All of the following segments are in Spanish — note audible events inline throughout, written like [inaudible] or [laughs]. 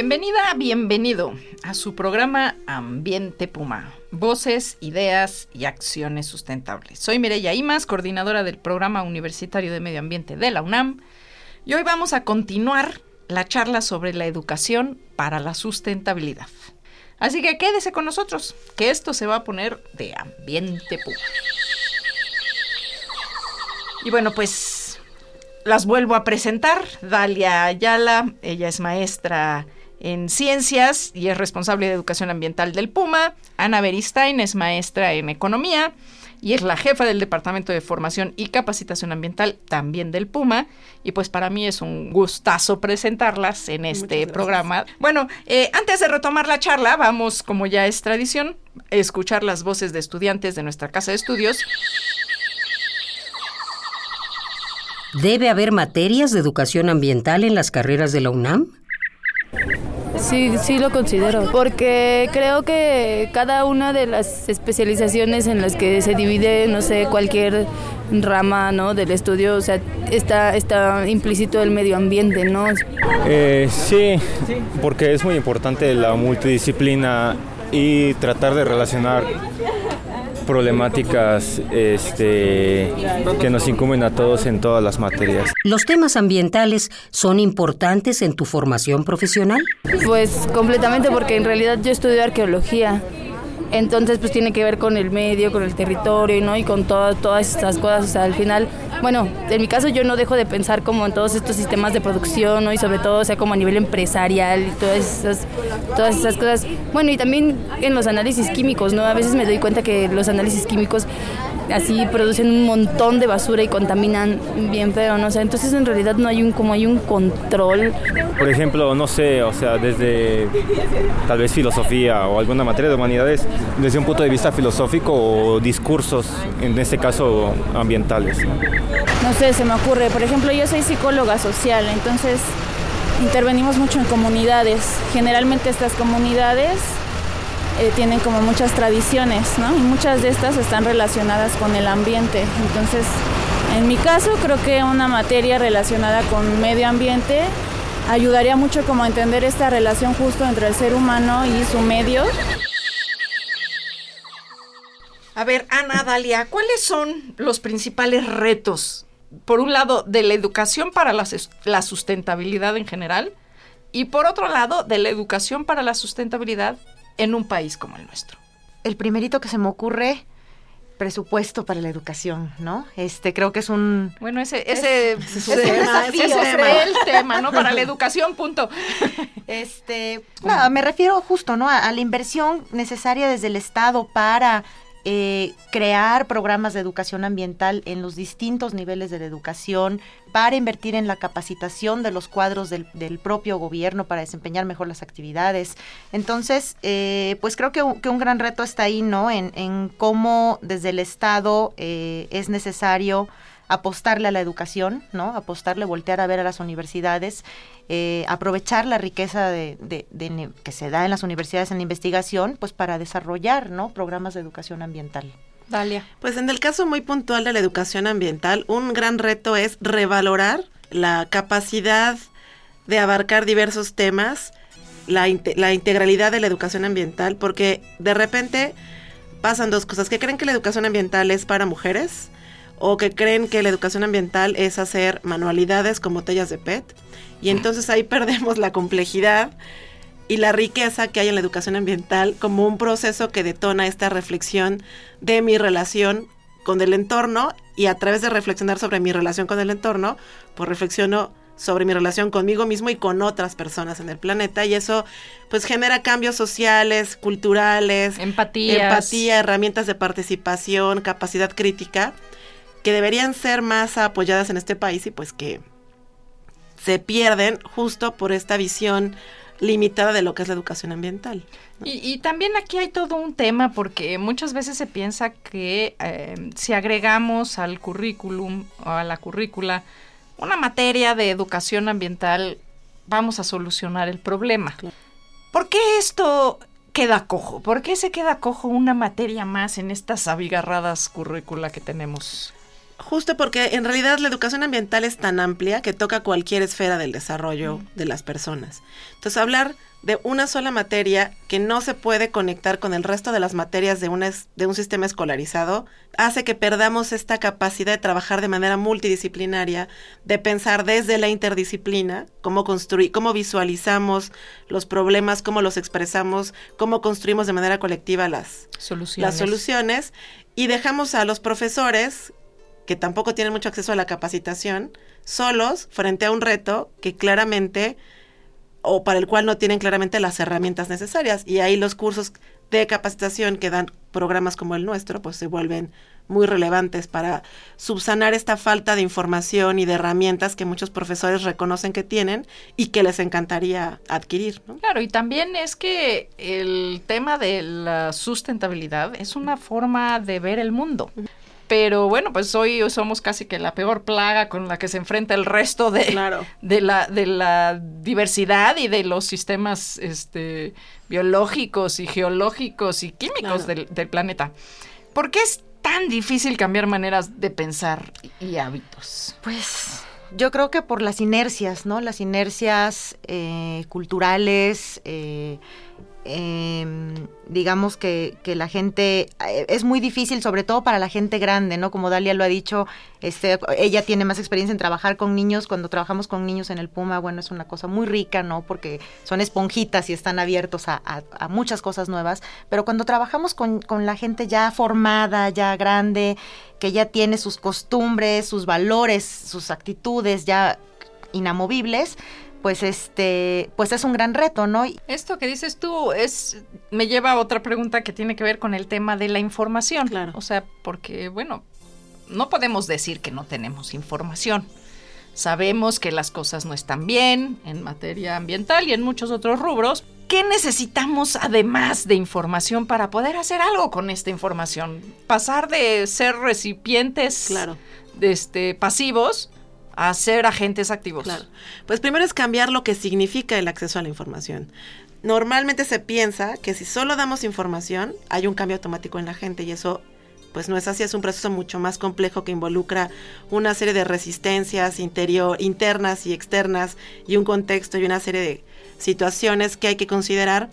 Bienvenida, bienvenido a su programa Ambiente Puma. Voces, ideas y acciones sustentables. Soy Mireya Imas, coordinadora del Programa Universitario de Medio Ambiente de la UNAM, y hoy vamos a continuar la charla sobre la educación para la sustentabilidad. Así que quédese con nosotros, que esto se va a poner de Ambiente Puma. Y bueno, pues las vuelvo a presentar. Dalia Ayala, ella es maestra en ciencias y es responsable de educación ambiental del Puma. Ana Beristain es maestra en economía y es la jefa del Departamento de Formación y Capacitación Ambiental también del Puma. Y pues para mí es un gustazo presentarlas en este programa. Bueno, eh, antes de retomar la charla, vamos, como ya es tradición, a escuchar las voces de estudiantes de nuestra casa de estudios. ¿Debe haber materias de educación ambiental en las carreras de la UNAM? Sí, sí lo considero, porque creo que cada una de las especializaciones en las que se divide, no sé, cualquier rama ¿no? del estudio, o sea, está, está implícito el medio ambiente, ¿no? Eh, sí, porque es muy importante la multidisciplina y tratar de relacionar problemáticas este, que nos incumben a todos en todas las materias. ¿Los temas ambientales son importantes en tu formación profesional? Pues completamente porque en realidad yo estudio arqueología. Entonces, pues tiene que ver con el medio, con el territorio, ¿no? Y con todas estas cosas. O sea, al final, bueno, en mi caso yo no dejo de pensar como en todos estos sistemas de producción, ¿no? Y sobre todo, o sea, como a nivel empresarial y todas esas, todas esas cosas. Bueno, y también en los análisis químicos, ¿no? A veces me doy cuenta que los análisis químicos así producen un montón de basura y contaminan bien feo, ¿no? O sea, entonces en realidad no hay un, como hay un control. Por ejemplo, no sé, o sea, desde tal vez filosofía o alguna materia de humanidades, desde un punto de vista filosófico o discursos, en este caso ambientales. No sé, se me ocurre, por ejemplo, yo soy psicóloga social, entonces intervenimos mucho en comunidades. Generalmente estas comunidades eh, tienen como muchas tradiciones, ¿no? Y muchas de estas están relacionadas con el ambiente. Entonces, en mi caso, creo que una materia relacionada con medio ambiente ayudaría mucho como a entender esta relación justo entre el ser humano y su medio. A ver, Ana Dalia, ¿cuáles son los principales retos? Por un lado, de la educación para la, la sustentabilidad en general y por otro lado, de la educación para la sustentabilidad en un país como el nuestro? El primerito que se me ocurre, presupuesto para la educación, ¿no? Este, creo que es un... Bueno, ese, ese, [laughs] ese, tema, ese, es el tema, ¿no? Para la [laughs] educación, punto. Este, nada, me refiero justo, ¿no? A, a la inversión necesaria desde el Estado para eh, crear programas de educación ambiental en los distintos niveles de la educación, para invertir en la capacitación de los cuadros del, propio gobierno para desempeñar mejor las actividades. Entonces, eh, pues creo que, un gran reto está ahí, ¿no? En, cómo desde el Estado eh, es necesario apostarle a la educación, ¿no? Apostarle, voltear a ver a las universidades, eh, aprovechar la riqueza de, que se da en las universidades en la investigación, pues para desarrollar, ¿no? Programas de educación ambiental. Dalia. Pues en el caso muy puntual de la educación ambiental, un gran reto es revalorar la capacidad de abarcar diversos temas, la, la integralidad de la educación ambiental, porque de repente pasan dos cosas, que creen que la educación ambiental es para mujeres, o que creen que la educación ambiental es hacer manualidades con botellas de PET. Y entonces ahí [laughs] perdemos la complejidad y la riqueza que hay en la educación ambiental como un proceso que detona esta reflexión de mi relación con el entorno. Y a través de reflexionar sobre mi relación con el entorno, pues reflexiono sobre mi relación conmigo mismo y con otras personas en el planeta. Y eso pues genera cambios sociales, culturales, empatía, herramientas de participación, capacidad crítica que deberían ser más apoyadas en este país y pues que se pierden justo por esta visión limitada de lo que es la educación ambiental. Y, y, también aquí hay todo un tema porque muchas veces se piensa que eh, si agregamos al currículum o a la currícula una materia de educación ambiental, vamos a solucionar el problema. ¿Por qué esto queda cojo? ¿Por qué se queda cojo una materia más en estas abigarradas currícula que tenemos? Justo porque en realidad la educación ambiental es tan amplia que toca cualquier esfera del desarrollo de las personas. Entonces hablar de una sola materia que no se puede conectar con el resto de las materias de, una, de un sistema escolarizado hace que perdamos esta capacidad de trabajar de manera multidisciplinaria, de pensar desde la interdisciplina, cómo construir, cómo visualizamos los problemas, cómo los expresamos, cómo construimos de manera colectiva las soluciones, las soluciones y dejamos a los profesores que tampoco tienen mucho acceso a la capacitación, solos frente a un reto que claramente o para el cual no tienen claramente las herramientas necesarias. Y ahí los cursos de capacitación que dan programas como el nuestro, pues se vuelven muy relevantes para subsanar esta falta de información y de herramientas que muchos profesores reconocen que tienen y que les encantaría adquirir. Claro, y también es que el tema de la sustentabilidad es una forma de ver el mundo. Pero bueno, pues hoy somos casi que la peor plaga con la que se enfrenta el resto de, de, la, de la diversidad y de los sistemas este, biológicos y geológicos y químicos del, planeta. ¿Por qué es tan difícil cambiar maneras de pensar y hábitos? Pues yo creo que por las inercias, ¿no? Las inercias eh, culturales, eh, eh, digamos que, que, la gente, eh, es muy difícil, sobre todo para la gente grande, ¿no? Como Dalia lo ha dicho, este, ella tiene más experiencia en trabajar con niños, cuando trabajamos con niños en el Puma, bueno, es una cosa muy rica, ¿no? Porque son esponjitas y están abiertos a, a, muchas cosas nuevas, pero cuando trabajamos con, con la gente ya formada, ya grande, que ya tiene sus costumbres, sus valores, sus actitudes ya inamovibles, pues este, pues es un gran reto, ¿no? Esto que dices tú es me lleva a otra pregunta que tiene que ver con el tema de la información. Claro. O sea, porque bueno, no podemos decir que no tenemos información. Sabemos que las cosas no están bien en materia ambiental y en muchos otros rubros. ¿Qué necesitamos además de información para poder hacer algo con esta información? Pasar de ser recipientes claro. de este, pasivos a ser agentes activos. Claro. Pues primero es cambiar lo que significa el acceso a la información. Normalmente se piensa que si solo damos información, hay un cambio automático en la gente y eso pues no es así, es un proceso mucho más complejo que involucra una serie de resistencias interior, internas y externas y un contexto y una serie de situaciones que hay que considerar.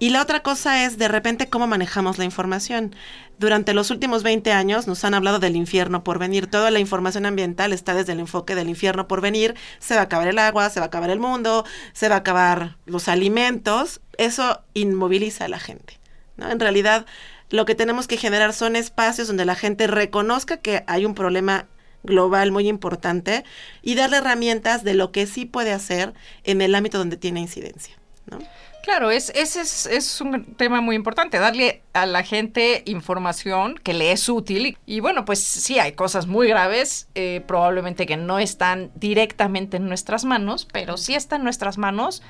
Y la otra cosa es de repente cómo manejamos la información. Durante los últimos 20 años nos han hablado del infierno por venir. Toda la información ambiental está desde el enfoque del infierno por venir. Se va a acabar el agua, se va a acabar el mundo, se va a acabar los alimentos. Eso inmoviliza a la gente. ¿no? En realidad, lo que tenemos que generar son espacios donde la gente reconozca que hay un problema global muy importante y darle herramientas de lo que sí puede hacer en el ámbito donde tiene incidencia. ¿no? Claro, es, ese es, un tema muy importante, darle a la gente información que le es útil. Y, bueno, pues sí, hay cosas muy graves, eh, probablemente que no están directamente en nuestras manos, pero sí está en nuestras manos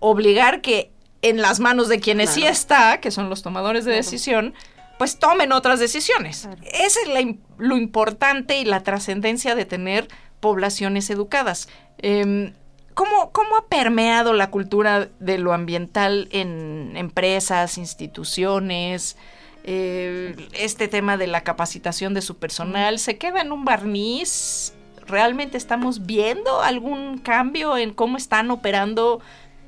obligar que en las manos de quienes sí está, que son los tomadores de decisión, pues tomen otras decisiones. Esa es lo importante y la trascendencia de tener poblaciones educadas. Em, ¿Cómo, ¿Cómo ha permeado la cultura de lo ambiental en empresas, instituciones? Eh, este tema de la capacitación de su personal, ¿se queda en un barniz? ¿Realmente estamos viendo algún cambio en cómo están operando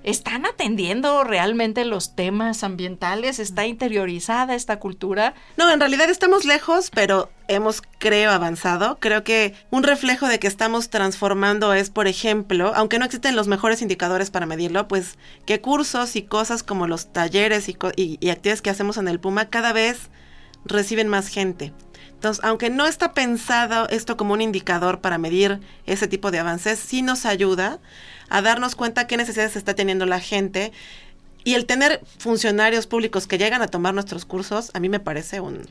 ¿Están atendiendo realmente los temas ambientales? ¿Está interiorizada esta cultura? No, en realidad estamos lejos, pero hemos, creo, avanzado. Creo que un reflejo de que estamos transformando es, por ejemplo, aunque no existen los mejores indicadores para medirlo, pues que cursos y cosas como los talleres y, y actividades que hacemos en el Puma cada vez reciben más gente. Entonces, aunque no está pensado esto como un indicador para medir ese tipo de avances, sí nos ayuda a darnos cuenta qué necesidades está teniendo la gente. Y el tener funcionarios públicos que llegan a tomar nuestros cursos, a mí me parece un,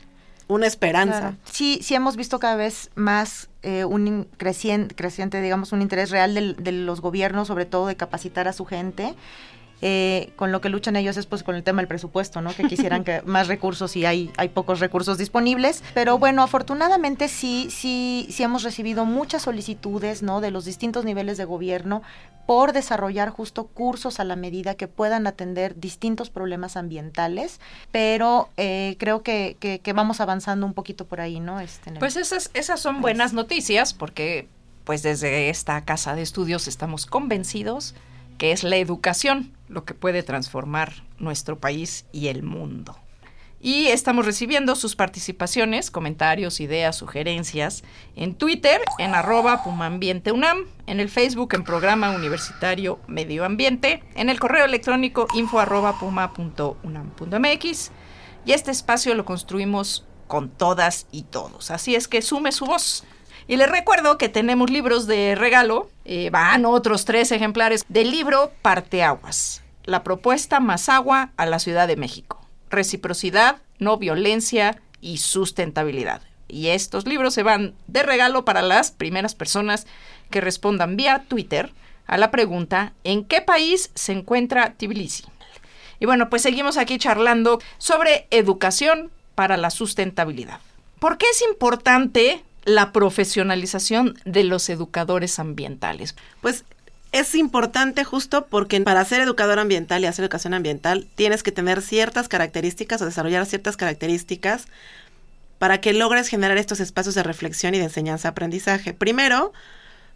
una esperanza. Sí, sí hemos visto cada vez más eh, un creciente, creciente, digamos, un interés real de los gobiernos, sobre todo de capacitar a su gente. Eh, con lo que luchan ellos es pues con el tema del presupuesto, ¿no? Que quisieran que [laughs] más recursos y hay, hay pocos recursos disponibles. Pero bueno, afortunadamente sí, sí, sí hemos recibido muchas solicitudes, ¿no? De los distintos niveles de gobierno por desarrollar justo cursos a la medida que puedan atender distintos problemas ambientales, pero eh, creo que, que, vamos avanzando un poquito por ahí, ¿no? Este, pues esas, esas son buenas noticias porque pues desde esta casa de estudios estamos convencidos que es la educación lo que puede transformar nuestro país y el mundo. Y estamos recibiendo sus participaciones, comentarios, ideas, sugerencias en Twitter, en arroba PumaAmbienteUNAM, en el Facebook en Programa Universitario Medio Ambiente, en el correo electrónico info arroba puma.unam.mx. Y este espacio lo construimos con todas y todos. Así es que sume su voz. Y les recuerdo que tenemos libros de regalo, eh, van otros tres ejemplares del libro Parteaguas, la propuesta más agua a la Ciudad de México, reciprocidad, no violencia y sustentabilidad. Y estos libros se van de regalo para las primeras personas que respondan vía Twitter a la pregunta ¿en qué país se encuentra Tbilisi? Y bueno, pues seguimos aquí charlando sobre educación para la sustentabilidad. ¿Por qué es importante la profesionalización de los educadores ambientales? Pues es importante justo porque para ser educador ambiental y hacer educación ambiental tienes que tener ciertas características o desarrollar ciertas características para que logres generar estos espacios de reflexión y de enseñanza-aprendizaje. Primero,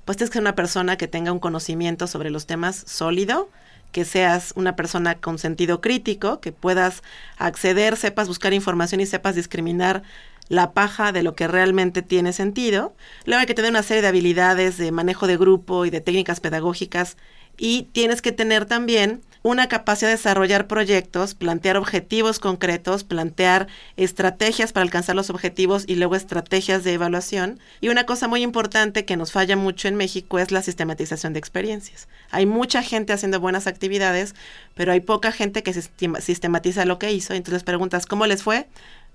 pues tienes que ser una persona que tenga un conocimiento sobre los temas sólido, que seas una persona con sentido crítico, que puedas acceder, sepas buscar información y sepas discriminar la paja de lo que realmente tiene sentido. Luego hay que tener una serie de habilidades de manejo de grupo y de técnicas pedagógicas y tienes que tener también una capacidad de desarrollar proyectos, plantear objetivos concretos, plantear estrategias para alcanzar los objetivos y luego estrategias de evaluación. Y una cosa muy importante que nos falla mucho en México es la sistematización de experiencias. Hay mucha gente haciendo buenas actividades, pero hay poca gente que sistematiza lo que hizo. Entonces preguntas, ¿cómo les fue?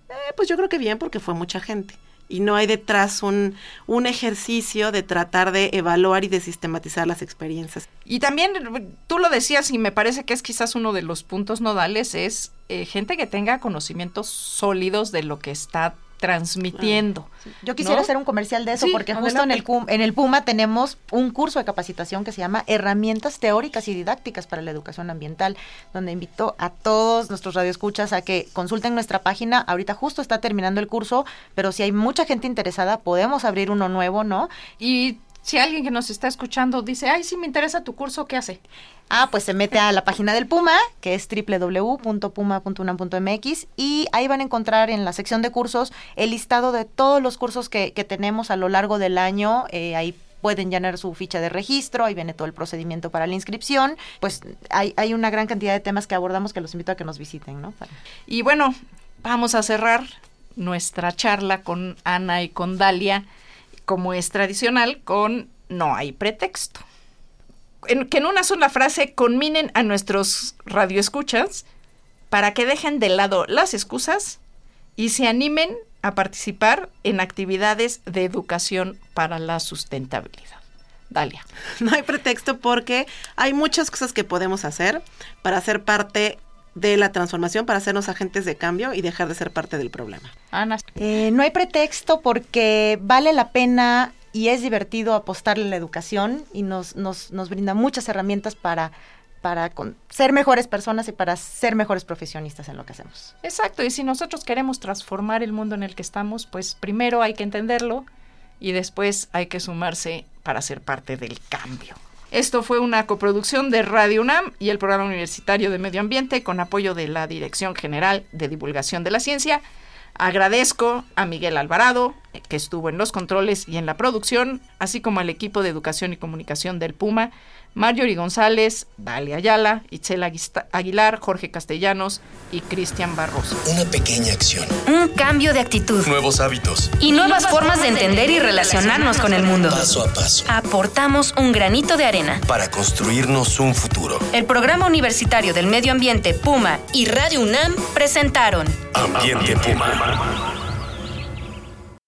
Eh, pues yo creo que bien porque fue mucha gente. Y no hay detrás un, un ejercicio de tratar de evaluar y de sistematizar las experiencias. Y también, tú lo decías y me parece que es quizás uno de los puntos nodales, es eh, gente que tenga conocimientos sólidos de lo que está transmitiendo. Yo quisiera hacer un comercial de eso porque justo en el, en el Puma tenemos un curso de capacitación que se llama Herramientas Teóricas y Didácticas para la Educación Ambiental, donde invito a todos nuestros radioescuchas a que consulten nuestra página. Ahorita justo está terminando el curso, pero si hay mucha gente interesada, podemos abrir uno nuevo, ¿no? Y si alguien que nos está escuchando dice, ay, sí me interesa tu curso, ¿qué hace? Ah, pues se mete a la página del Puma, que es www.puma.unam.mx y ahí van a encontrar en la sección de cursos el listado de todos los cursos que, tenemos a lo largo del año. Eh, ahí pueden llenar su ficha de registro, ahí viene todo el procedimiento para la inscripción. Pues hay, hay una gran cantidad de temas que abordamos que los invito a que nos visiten, ¿no? Y bueno, vamos a cerrar nuestra charla con Ana y con Dalia como es tradicional, con no hay pretexto. que en una sola frase conminen a nuestros radioescuchas para que dejen de lado las excusas y se animen a participar en actividades de educación para la sustentabilidad. Dalia. No hay pretexto porque hay muchas cosas que podemos hacer para ser parte de la transformación para hacernos agentes de cambio y dejar de ser parte del problema. Ana. Eh, no hay pretexto porque vale la pena y es divertido apostarle a la educación y nos, nos, nos brinda muchas herramientas para, para ser mejores personas y para ser mejores profesionistas en lo que hacemos. Exacto, y si nosotros queremos transformar el mundo en el que estamos, pues primero hay que entenderlo y después hay que sumarse para ser parte del cambio. Esto fue una coproducción de Radio UNAM y el Programa Universitario de Medio Ambiente con apoyo de la Dirección General de Divulgación de la Ciencia. Agradezco a Miguel Alvarado, que estuvo en los controles y en la producción, así como al equipo de Educación y Comunicación del Puma, Marjorie González, Dalia Ayala, Itzel Aguilar, Jorge Castellanos y Cristian Barroso. Una pequeña acción. Un cambio de actitud. Nuevos hábitos. Y nuevas, formas de entender y relacionarnos con el mundo. Paso a paso. Aportamos un granito de arena. Para construirnos un futuro. El Programa Universitario del Medio Ambiente Puma y Radio UNAM presentaron Ambiente Puma.